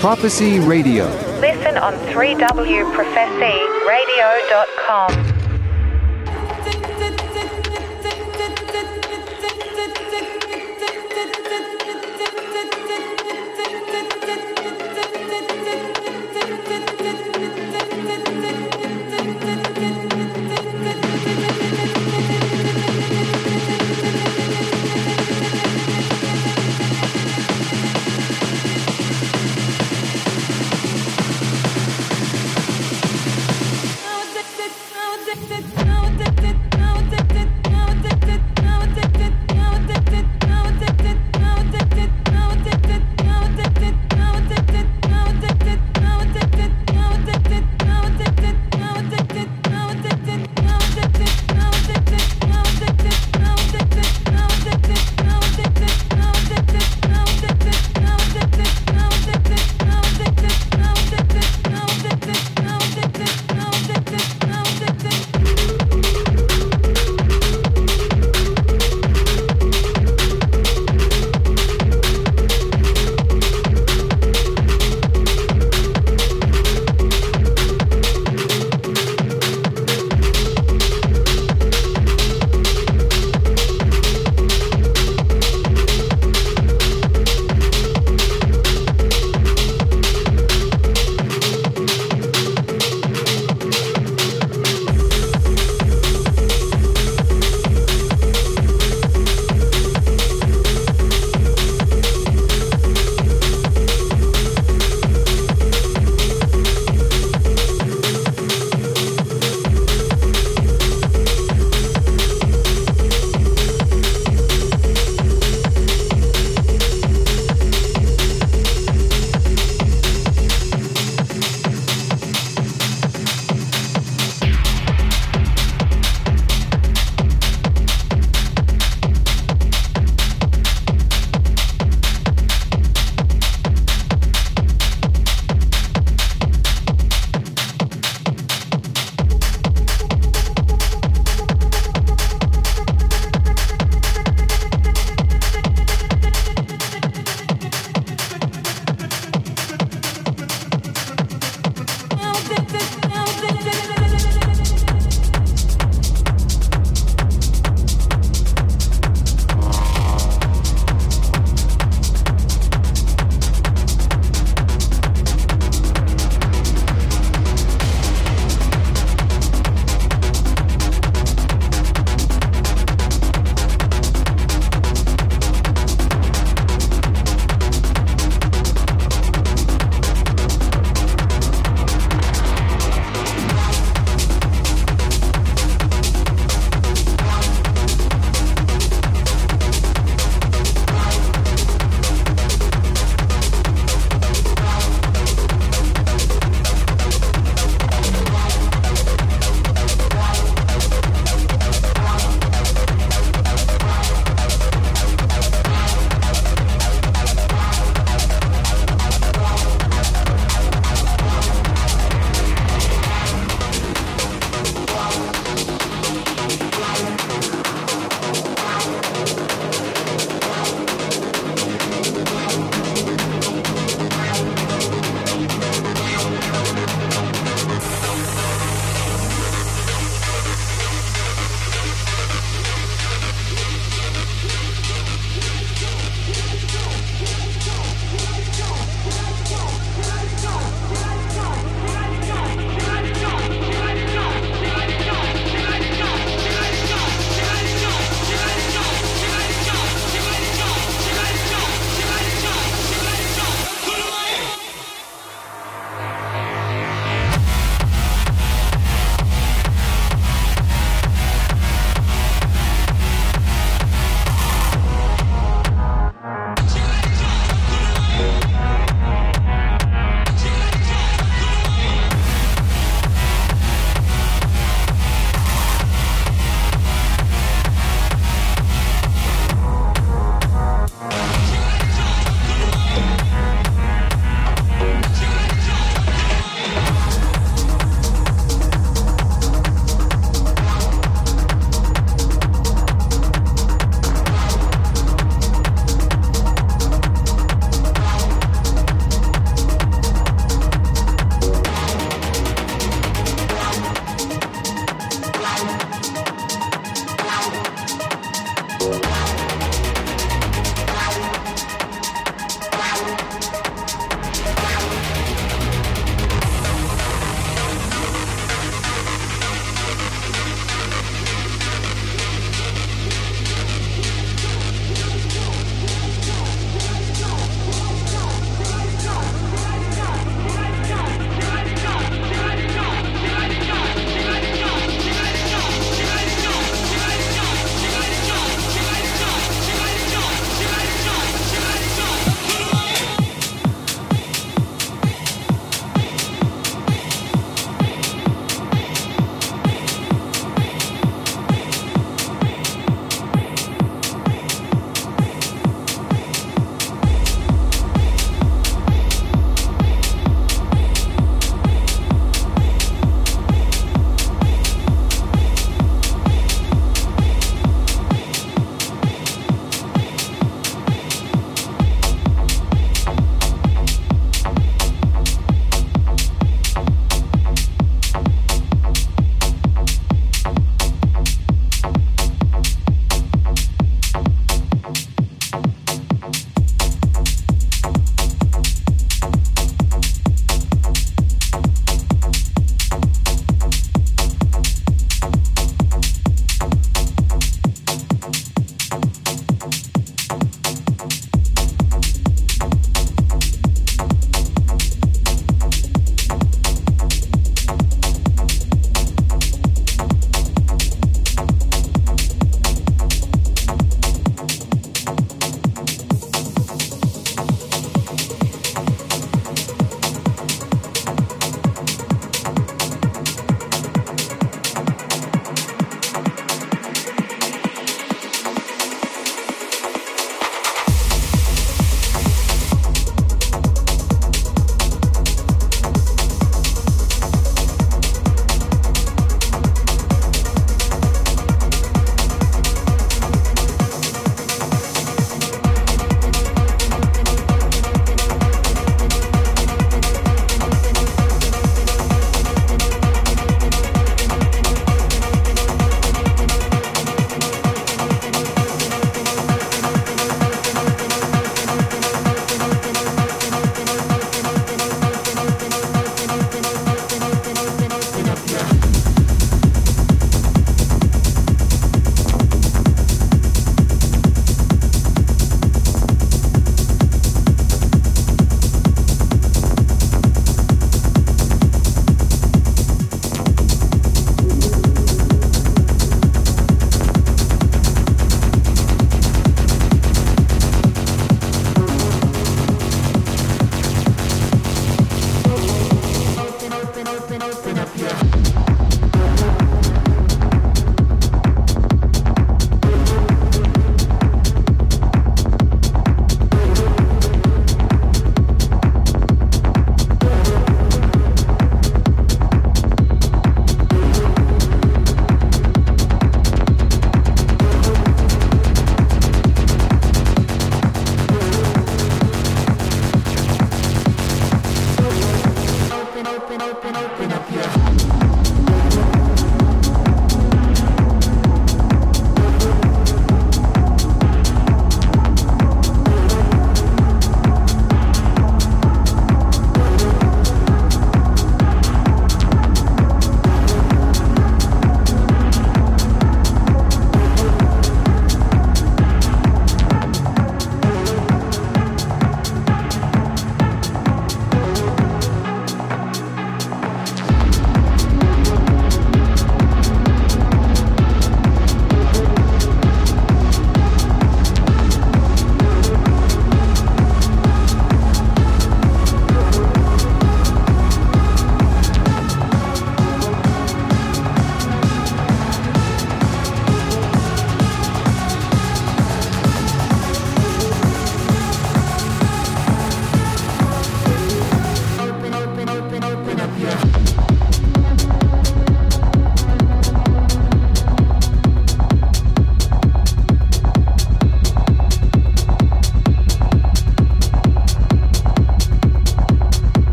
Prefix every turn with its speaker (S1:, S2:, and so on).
S1: Prophecy Radio.
S2: Listen on 3wprophecyradio.com.